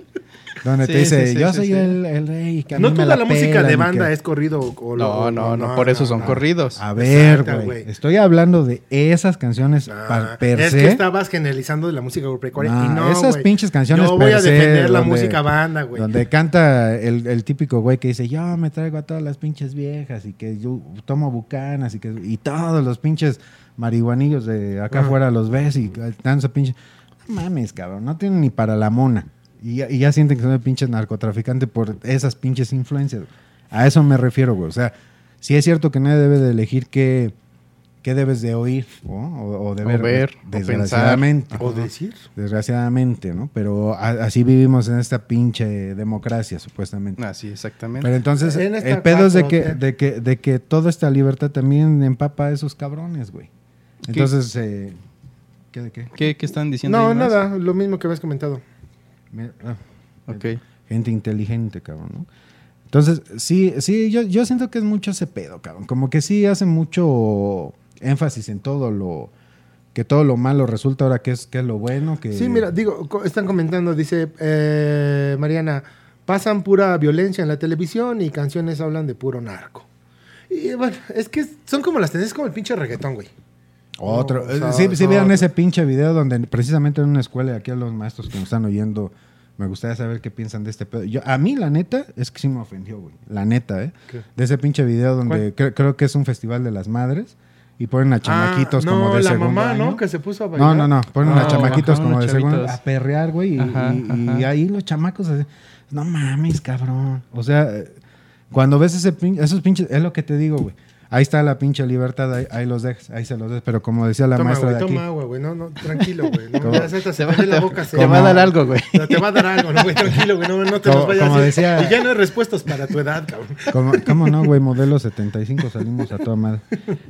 donde te dice, sí, yo soy. El, el rey, que a No mí me toda la, música de banda que- es corrido. o- No, o- no, no, por eso son no. corridos. A ver, güey, estoy hablando de esas canciones Ah, pa- per es que estabas generalizando de la música agropecuaria No, y no, esas pinches canciones Yo voy per a defender la donde- música banda, güey. Donde canta el, el típico güey que dice, yo me traigo a todas las pinches viejas y que yo tomo bucanas y que y todos los pinches marihuanillos de acá afuera los ves y dan esa pinche... No mames, cabrón, no tienen ni para la mona. Y ya, y ya sienten que son pinches narcotraficantes por esas pinches influencias. A eso me refiero, güey. O sea, sí es cierto que nadie debe de elegir qué, qué debes de oír ¿no? o, o de O ver, ver, o desgraciadamente. O decir. Desgraciadamente, ¿no? Pero a- así vivimos en esta pinche democracia, supuestamente. Ah, sí, exactamente. Pero entonces, En el pedo es de que, 4T. de, que, de que toda esta libertad también empapa a esos cabrones, güey. Entonces, eh, ¿qué de qué? ¿Qué, qué están diciendo? No, nada, lo mismo que habías comentado. Ah, Ok. gente inteligente, cabrón, ¿no? Entonces, sí, sí, yo, yo siento que es mucho ese pedo, cabrón. Como que sí hace mucho énfasis en todo lo... Que todo lo malo resulta ahora que es, que es lo bueno, que... Sí, mira, digo, están comentando, dice eh, Mariana, pasan pura violencia en la televisión y canciones hablan de puro narco. Y bueno, es que son como las tendencias, como el pinche reggaetón, güey. Otro. No, o sea, sí, sí no, vieron otro. ese pinche video donde precisamente en una escuela, y aquí a los maestros que nos están oyendo, me gustaría saber qué piensan de este pedo. Yo, a mí, la neta, es que sí me ofendió, güey. La neta, ¿eh? ¿Qué? De ese pinche video donde cre- creo que es un festival de las madres y ponen a chamaquitos Ah, como no, de la segundo mamá, año. ¿no? Que se puso a bailar. No, no, no. Ponen Ah, a chamaquitos como de segundo a perrear, güey. Y, Ajá, y- y ajá. ahí los chamacos así, no mames, cabrón. O sea, cuando ves ese pin- esos pinches, es lo que te digo, güey. Ahí está la pinche libertad, ahí, ahí los dejas, ahí se los dejas. Pero como decía la toma, maestra güey, de aquí. toma agua, güey. No, no, tranquilo, güey. No, (laughs) ya se te, va, la boca. se- te va a dar algo, güey. No, te va a dar algo, ¿no, güey? Tranquilo, güey. No, no te Como- nos vayas como a decir. decía- Y ya no hay respuestas para tu edad, cabrón. Como- ¿Cómo no, güey? Modelo 75 salimos a toda madre.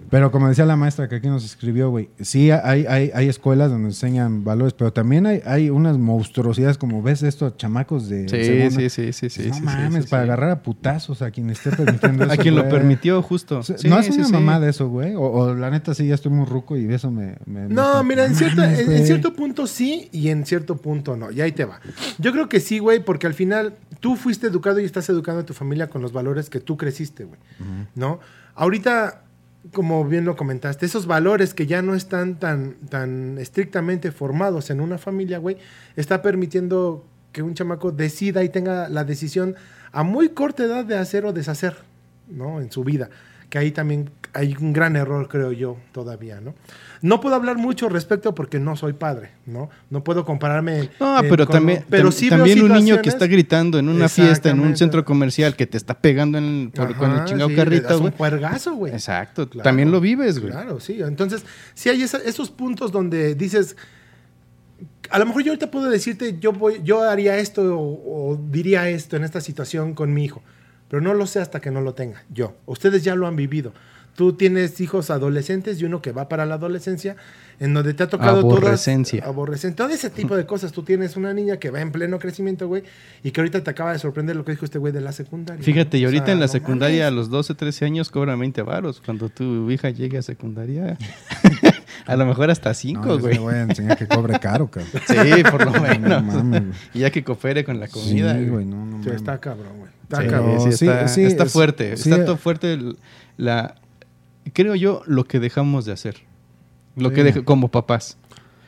Pero como decía la maestra que aquí nos escribió, güey, sí hay, hay, hay escuelas donde enseñan valores, pero también hay, hay unas monstruosidades como ves estos chamacos de Sí, segunda. sí, sí, sí, sí. no sí, mames, sí, para sí. agarrar a putazos a quien esté permitiendo (laughs) eso. A quien lo güey. permitió, justo. Sí, no es sí, una sí. mamada eso, güey. O, o la neta sí, ya estoy muy ruco y eso me... No, mira, en, cierto, en, cierto punto sí y en cierto punto no. Y ahí te va. Yo creo que sí, güey, porque al final tú fuiste educado y estás educando a tu familia con los valores que tú creciste, güey. ¿No? Ahorita, como bien lo comentaste, esos valores que ya no están tan, tan estrictamente formados en una familia, güey, está permitiendo que un chamaco decida y tenga la decisión a muy corta edad de hacer o deshacer, ¿no? En su vida. Que ahí también hay un gran error, creo yo, todavía, ¿no? No puedo hablar mucho respecto porque no soy padre, ¿no? No puedo compararme. No, pero con- también, pero sí también un niño que está gritando en una fiesta, en un centro comercial, que te está pegando en- por- con el Ajá, chingado sí, carrito, un güey. puergazo, güey. Exacto, Claro. también lo vives, güey. Claro, sí. Entonces, sí hay esa- esos puntos donde dices, a lo mejor yo ahorita puedo decirte, yo, voy, yo haría esto o, o diría esto en esta situación con mi hijo, pero no lo sé hasta que no lo tenga yo. Ustedes ya lo han vivido. Tú tienes hijos adolescentes y uno que va para la adolescencia, en donde te ha tocado Aborrecencia. todas... Aborrecencia. Todo ese tipo de (laughs) cosas. Tú tienes una niña que va en pleno crecimiento, güey, y que ahorita te acaba de sorprender lo que dijo este güey de la secundaria. Fíjate, y O ahorita sea, en la no secundaria a mames. los 12, 13 años cobran 20 varos. Cuando tu hija llegue a secundaria, (laughs) a lo mejor hasta No, 5, yo sí güey. le voy a enseñar que cobre caro, cabrón. Sí, por lo No menos. mames, güey. y ya que coopere con la comida. Sí, güey. no, no Sí, mames. está cabrón, güey. Está Sí, cabrón. sí, Sí, está, sí, está es- fuerte. sí, está eh. todo fuerte el- la... Creo yo lo que dejamos de hacer. Lo Sí. que dej- como papás.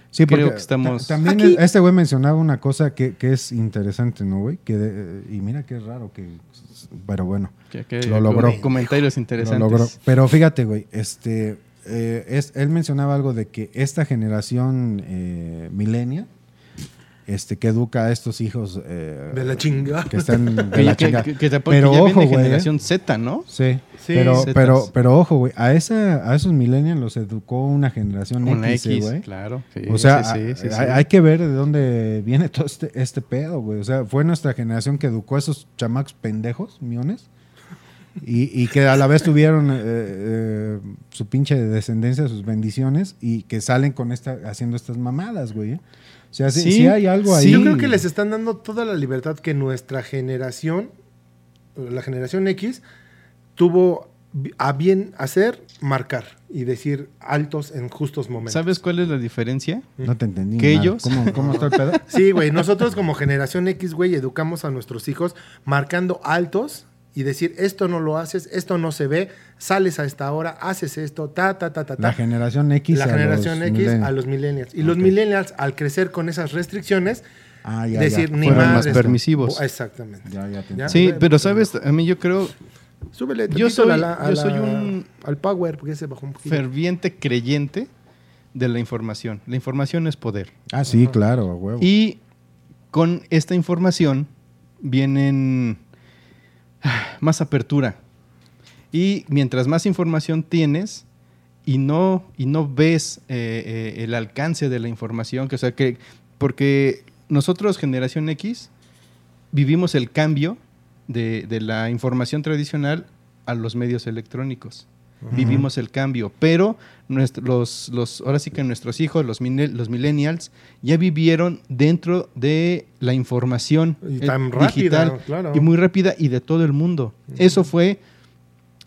Sí, Creo porque que estamos- ta- también Aquí- este güey mencionaba una cosa que, que es interesante, ¿no, güey? Que de- y mira qué raro que... Pero bueno, Que- que- Lo logró. com- Comentarios lo interesantes. logró. Pero fíjate, güey, este... eh, es, él mencionaba algo de que esta generación eh, millennial este, que educa a estos hijos eh, De la chinga. que están de (laughs) Que, la que- chinga. que- que te- Pero que ya ojo, viene güey, ¿eh? generación Z, ¿no? Sí, Sí. pero, Zetas. pero, pero ojo, güey, a, esa, a esos millennials los educó una generación Una X, eh, X, güey. claro. sí, O sea, sí, sí, sí, hay, sí. hay que ver de dónde viene todo este, este pedo, güey. O sea, fue nuestra generación que educó a esos chamacos pendejos, miones, y, y que a la vez tuvieron eh, eh, su pinche descendencia, sus bendiciones, y que salen con esta, haciendo estas mamadas, güey. ¿eh? O sea, sí, Sí, sí hay algo sí, ahí. Yo creo que les están dando toda la libertad que nuestra generación, la generación X, tuvo a bien hacer, marcar y decir altos en justos momentos. ¿Sabes cuál es la diferencia? No te entendí. ¿Que ellos? ¿Cómo, cómo está el pedo? (laughs) Sí, güey, nosotros como generación X, güey, educamos a nuestros hijos marcando altos y decir, esto no lo haces, esto no se ve, sales a esta hora, haces esto, ta, ta, ta, ta, ta. La generación X. La a generación los X millennials. a los millennials. Y los millennials, al crecer con esas restricciones, Ah, ya, decir, ya. ni Fueron más. más permisivos. Exactamente. Ya, ya te Ya. entendí. Sí, pero sabes, a mí yo creo Súbele Yo soy- a la- a yo soy la- un- Al power, porque se bajó un poquito. ferviente creyente de la información. La información es poder. Ah, sí, claro, huevo. Y con esta información vienen (sighs) más apertura. Y mientras más información tienes y no, y no ves eh, eh, el alcance de la información, que, o sea, que, porque nosotros, generación X, vivimos el cambio de, de la información tradicional a los medios electrónicos. Vivimos el cambio, pero nuestro- los, los, ahora sí que nuestros hijos, los, los millennials, ya vivieron dentro de la información Y eh, tan rápida, digital claro. y muy rápida y de todo el mundo. Eso fue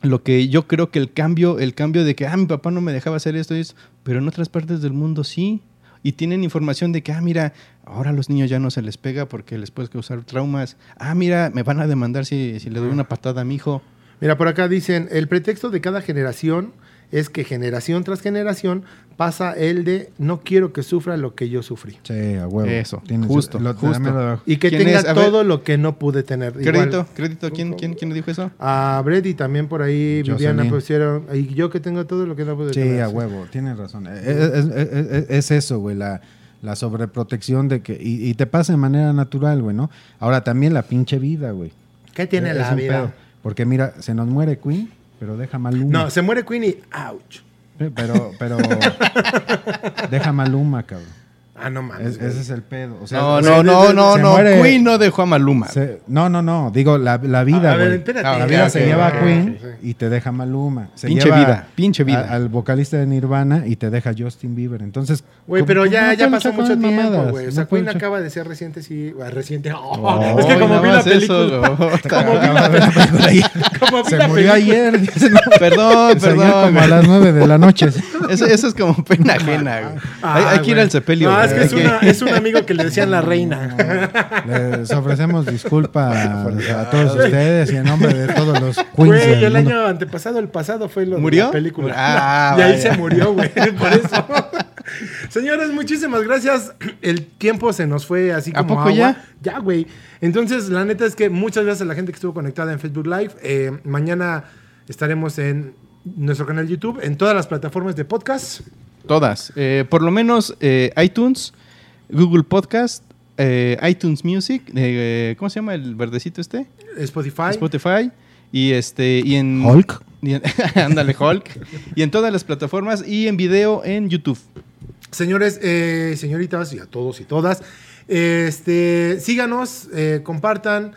lo que yo creo que el cambio, el cambio de que, ah, mi papá no me dejaba hacer esto y eso, pero en otras partes del mundo sí. Y tienen información de que, ah, mira, ahora a los niños ya no se les pega porque les puedes causar traumas. Ah, mira, me van a demandar si, si le doy una patada a mi hijo. Mira, por acá dicen, el pretexto de cada generación es que generación tras generación pasa el de no quiero que sufra lo que yo sufrí. Sí, a huevo. Eso, Tienes- justo, lo- justo. Y que ¿Quién tenga es? A ver. todo lo que no pude tener. Igual, Crédito, crédito, ¿quién, quién, quién dijo eso? A Brady también por ahí, Jocelyn. Viviana pusieron, y yo que tengo todo lo que no pude Sí, tener. a huevo, tienes razón. Es, es- es- es- es eso, güey, la, la sobreprotección de que... Y, y te pasa de manera natural, güey, ¿no? Ahora también la pinche vida, güey. ¿Qué tiene Es la vida? pedo. Porque mira, se nos muere Queen, pero deja Maluma. No, se muere Queen y ouch. Pero, pero... (laughs) deja Maluma, cabrón. Ah, no mames. Es- ese es el pedo. O sea, No, se- no, no, no, se no. muere- Queen no dejó a Maluma. se- no, no, no. Digo, la, la vida, A ver, espérate. Ah, La ok, vida se lleva a Queen y te deja Maluma. Se Pinche lleva vida, pinche vida. a- al vocalista de Nirvana y te deja Justin Bieber. Entonces, Güey, ¿cómo- pero ya, no ya pasó mucho tiempo, güey. O sea, Queen acaba de ser reciente, sí. ah, Reciente. (laughs) Oh, es que como vi la película. Como vi la película (laughs) como vi Se la murió película. ayer. Perdón, perdón. como a las nueve de la noche. (laughs) Eso, es como pena ajena. güey. hay, que ir al sepelio. Es que es, una- un amigo que le decían la reina. Les ofrecemos disculpas (laughs) a todos ustedes y en nombre de todos los queens Güey, el mundo. año antepasado, el pasado fue lo ¿Murió? de la película. Ah, (laughs) y ahí vaya. se murió, güey, (laughs) por eso. Señores, muchísimas gracias. El tiempo se nos fue así ¿A como poco agua. ya? Ya, güey. Entonces, la neta es que muchas gracias a la gente que estuvo conectada en Facebook Live. Eh, mañana estaremos en nuestro canal de YouTube, en todas las plataformas de podcast. Todas. Eh, por lo menos eh, iTunes, Google Podcast, eh, iTunes Music, eh, ¿cómo se llama el verdecito este? Spotify. Spotify. Y este. Y en. Hulk. (laughs) y en- (laughs) ándale, Hulk. y en todas las plataformas y en video en YouTube. Señores, eh, señoritas y a todos y todas, este, síganos, eh, compartan.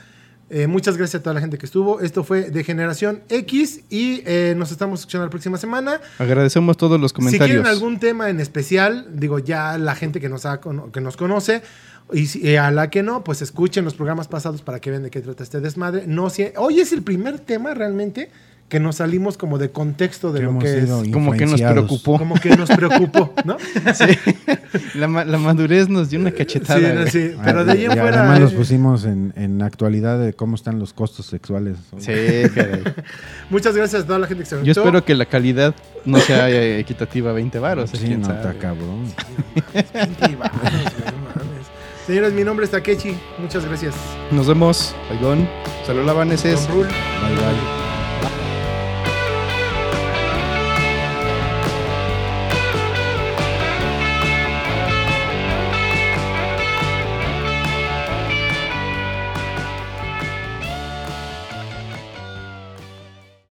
Eh, muchas gracias a toda la gente que estuvo. Esto fue de Generación X y eh, nos estamos escuchando la próxima semana. Agradecemos todos los Si comentarios. quieren algún tema en especial, digo ya la gente que nos, ha que nos conoce y si- eh, a la que no, pues escuchen los programas pasados para que vean de qué trata este desmadre. No, si, hoy es el primer tema realmente que nos salimos como de contexto de Que lo hemos que es. Como que nos preocupó. Como que nos preocupó, ¿no? (laughs) La, ma- la madurez nos dio una cachetada. Sí, no, sí, Ah, pero de ahí en fuera. Además los eh, pusimos en, en actualidad de cómo están los costos sexuales. Sí, caray. (laughs) Muchas gracias a toda la gente que se Yo espero que la calidad no sea eh, equitativa a 20 varos. Sí, quién no, sabe. está cabrón. Pinche varos, güey, no mames. Señores, mi nombre es Takechi. Muchas gracias. Nos vemos. Oigón. Saludos, Vaneses. Don Rule. Bye, bye.